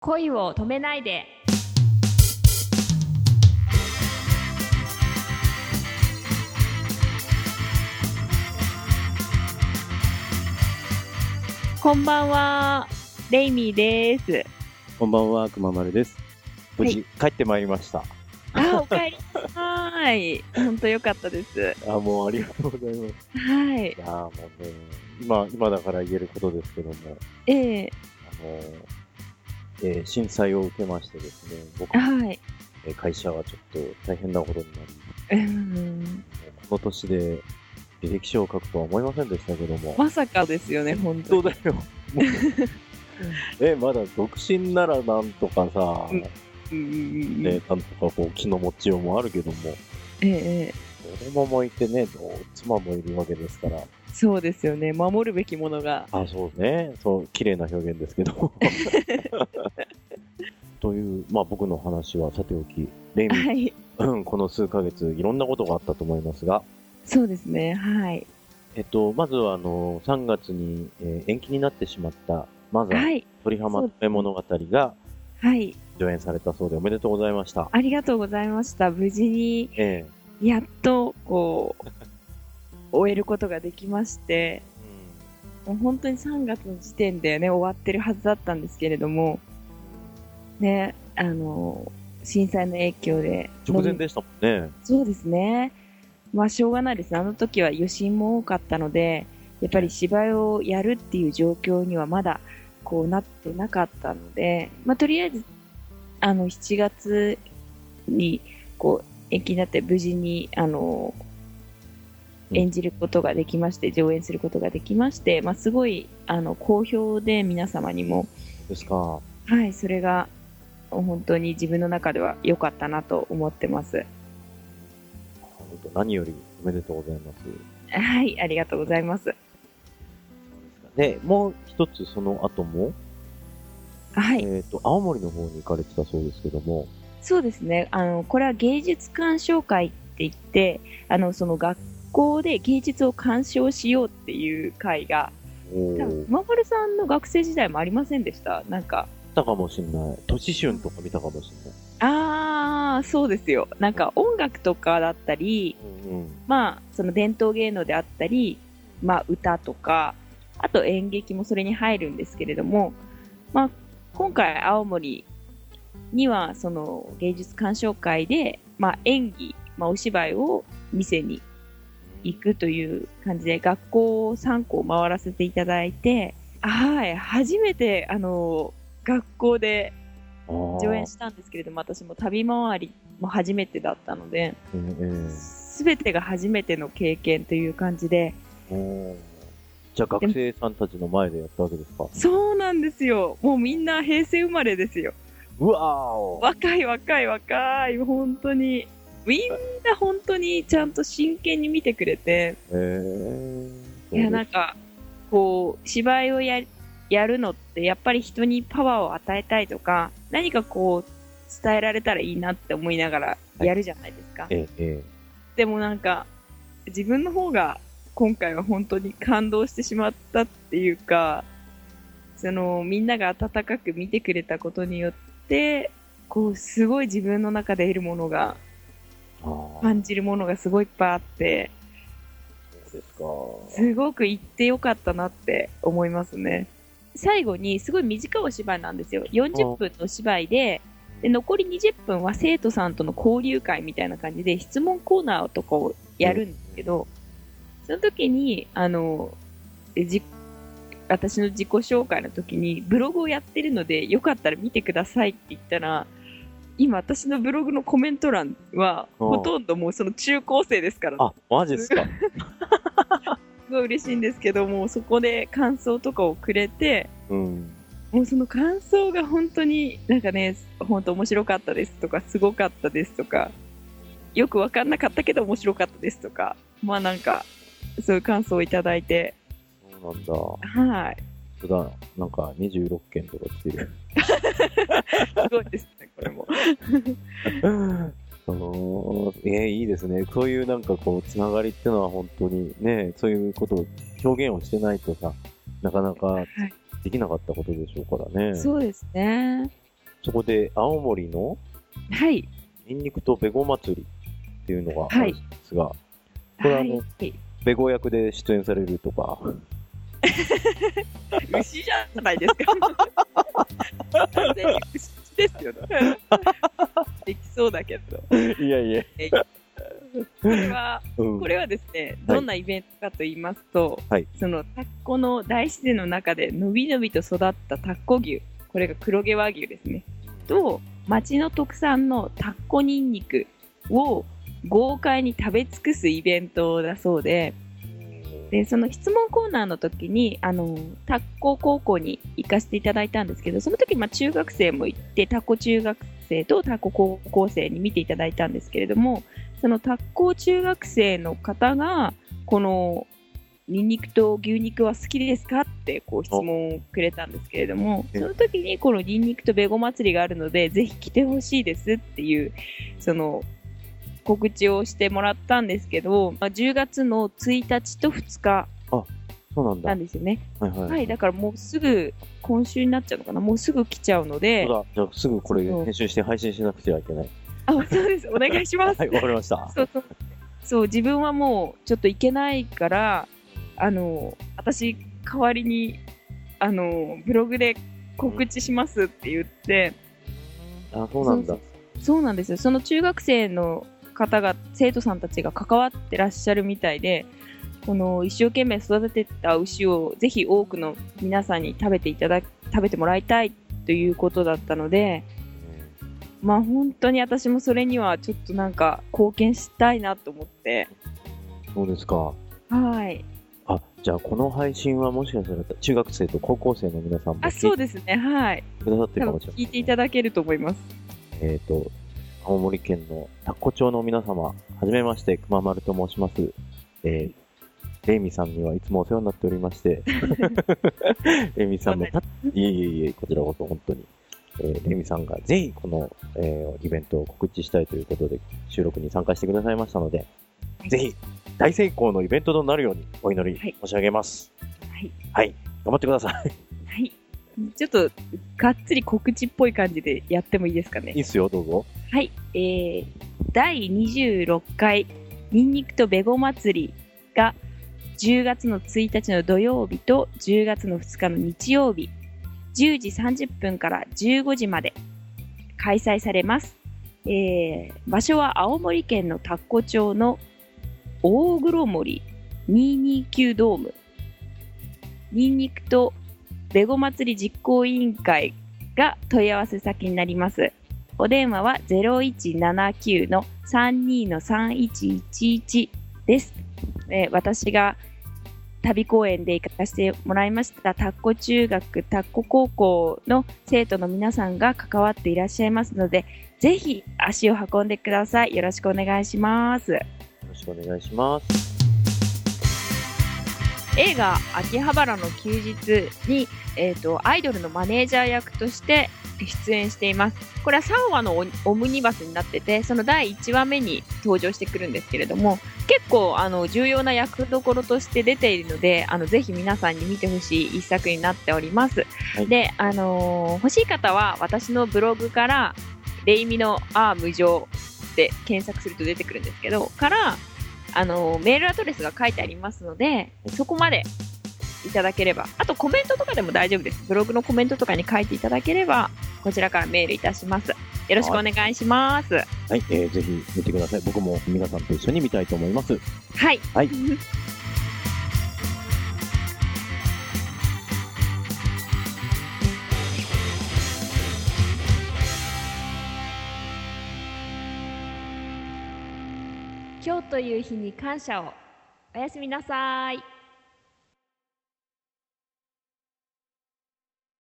恋を止めないで。こんばんはレイミーです。こんばんは、くままるです。無事、帰ってまいりました。あおかえりはーい。本当良かったです。あ、もうありがとうございます。はい。いやーもうね、今、今だから言えることですけども、ええ。あのーえー震災を受けましてですね、僕、はい。えー会社はちょっと大変なことになり、うんこの年で履歴書を書くとは思いませんでしたけども、まさかですよね本当だよ。もう え、まだ独身ならなんとかさ、うん。うんね、なんとかこう気の持ちようもあるけども、ええ子供もいてね、妻もいるわけですから、そうですよね。守るべきものが。あ、そうね。そう、綺麗な表現ですけど。という、まあ僕の話はさておき、レイミ、はい。うん、この数ヶ月いろんなことがあったと思いますが、そうですね。はい。えっと、まずはあの、3月に、えー延期になってしまった、マザー、はい。鳥浜止め物語がはい。上演されたそうでおめでとうございました。ありがとうございました。無事にえやっとこう終えることができましてもう本当に3月の時点でね終わってるはずだったんですけれどもねあの震災の影響で。直前でしたもんね。そうですね。まあしょうがないですあの時は余震も多かったのでやっぱり芝居をやるっていう状況にはまだこうなってなかったので、まあ、とりあえずあの7月にこう延期になって無事にあのうん演じることができまして、上演することができまして、まあ、すごいあの好評で皆様にも、ですか。はい、それが本当に自分の中では良かったなと思ってます。本当何よりおめでとうございます。はい、ありがとうございます。で、もう一つその後も、はい、えっ、と、青森の方に行かれてたそうですけども、そうですね。あの、これは芸術鑑賞会って言って、あの、その学校で芸術を鑑賞しようっていう会が、お多分ー、熊丸さんの学生時代もありませんでした？なんか、見たかもしんない。都市春とか見たかもしんない。あー、そうですよ。なんか音楽とかだったり、うんうん。まあ、その伝統芸能であったり、まあ、歌とか、あと演劇もそれに入るんですけれども、まあ、今回青森には、その芸術鑑賞会で、まあ、演技、まあ、お芝居を見せに行くという感じで、学校3校回らせていただいて、はい、初めて、あの、学校で上上演したんですけれども、私も旅回りも初めてだったので、ええすべてが初めての経験という感じで、じゃあ学生さんたちの前でやったわけですか？そうなんですよ。もうみんな平成生まれですよ。うわーお。若い若い若い、本当に。みんな本当にちゃんと真剣に見てくれて、ええいや、なんか、こう、芝居をややるのって、やっぱり人にパワーを与えたいとか、何かこう、伝えられたらいいなって思いながらやるじゃないですか。えええ。でもなんか、自分の方が今回は本当に感動してしまったっていうか、そのみんなが温かく見てくれたことによって、こうすごい自分の中で得るものが、感じるものがすごいいっぱいあって、そうですか。すごく行ってよかったなって思いますね。最後にすごい短いお芝居なんですよ。40分のお芝居で、で残り20分は生徒さんとの交流会みたいな感じで質問コーナーとかをやるんですけど、その時に、あの、私の自己紹介の時にブログをやってるのでよかったら見てくださいって言ったら、今私のブログのコメント欄はうん。ほとんどもうその中高生ですから、あ、マジですか。すごい嬉しいんですけども、そこで感想とかをくれて、うん。もうその感想が本当になんかね、本当面白かったですとか、すごかったですとか、よくわかんなかったけど面白かったですとか、まあなんか、そういう感想をいただいて、そうなんだ。はい。そうだ。なんか26件とか来てる。すごいですね、これも。おーえー、いいですね。そういうなんかこう、つながりっていうのは本当にね、そういうことを表現をしてないとさ、なかなかはいできなかったことでしょうからね。そうですね。そこで青森のはい。ニンニクとベゴ祭りっていうのがあるんですが、これはあのはい。ベゴ役で出演されるとか、牛じゃないですか。完全に牛ですよね。できそうだけど。いやいや、これは、うん、これはですね、どんなイベントかと言いますと、はいそのタッコの大自然の中でのびのびと育ったタッコ牛、これが黒毛和牛ですね。と、町の特産のタッコニンニクを豪快に食べ尽くすイベントだそうで、で、その質問コーナーの時に、あの、タッコ高校に行かせていただいたんですけど、その時、まあ、中学生も行って、タッコ中学生とタッコ高校生に見ていただいたんですけれども、そのタッコ中学生の方が、この、ニンニクと牛肉は好きですかってこう質問をくれたんですけれども、えその時にこのニンニクとベゴ祭りがあるので、ぜひ来てほしいですっていう、その、告知をしてもらったんですけど、まあ、10月の1日と2日そうなんだ。なんですよね。はいはい。はい、だからもうすぐ、今週になっちゃうのかなもうすぐ来ちゃうのでそう、だ。じゃあすぐこれ編集して配信しなくてはいけない。あ、そうです。お願いします。はい、わかりました。そうそう。そう、自分はもうちょっと行けないから、あの、私、代わりに、あの、ブログで告知しますって言って、あ、そうなんだ。そうそうなんですよ。その中学生の方が、生徒さんたちが関わってらっしゃるみたいで、この一生懸命育てた牛をぜひ多くの皆さんに食べていただ、食べてもらいたいということだったので、まあ本当に私もそれにはちょっとなんか貢献したいなと思って、そうですか。はい。あ、じゃあこの配信はもしかしたら中学生と高校生の皆さんもあ、そうですね。はい。くださってるかもしれない。聞いていただけると思います。えっ、と、青森県の田子町の皆様、はじめまして、熊丸と申します。えー、レイミさんにはいつもお世話になっておりまして、レイミさんのた、いえいえいえ、こちらこそ本当に、えー、レイミさんがぜひこの、えーイベントを告知したいということで収録に参加してくださいましたので、はいぜひ大成功のイベントとなるようにお祈りはい申し上げます。はい。はい、頑張ってください。はい。ちょっと、がっつり告知っぽい感じでやってもいいですかねいい。っすよ、どうぞ。はい。えー、第26回、ニンニクとベゴ祭りが、10月の1日の土曜日と10月の2日の日曜日、10時30分から15時まで開催されます。えー、場所は青森県の田子町の大黒森229ドーム。ニンニクとベゴ祭り実行委員会が問い合わせ先になります。お電話は0179の32の3111です。えー私が旅公演で行かせてもらいましたタッコ中学、タッコ高校の生徒の皆さんが関わっていらっしゃいますので、ぜひ足を運んでください。よろしくお願いします。よろしくお願いします。映画「秋葉原の休日に」えー、とアイドルのマネージャー役として出演しています。これは3話のオオムニバスになっててその第1話目に登場してくるんですけれども結構あの重要な役どころとして出ているのであのぜひ皆さんに見てほしい一作になっております、はい。で、あのー欲しい方は私のブログから「レイミのあー無常」で検索すると出てくるんですけどからあの、メールアドレスが書いてありますので、そこまでいただければ、あとコメントとかでも大丈夫です。ブログのコメントとかに書いていただければ、こちらからメールいたします。よろしくお願いします。はい、えーぜひ見てください。僕も皆さんと一緒に見たいと思います。はい。はい 今日という日に感謝を。おやすみなさい。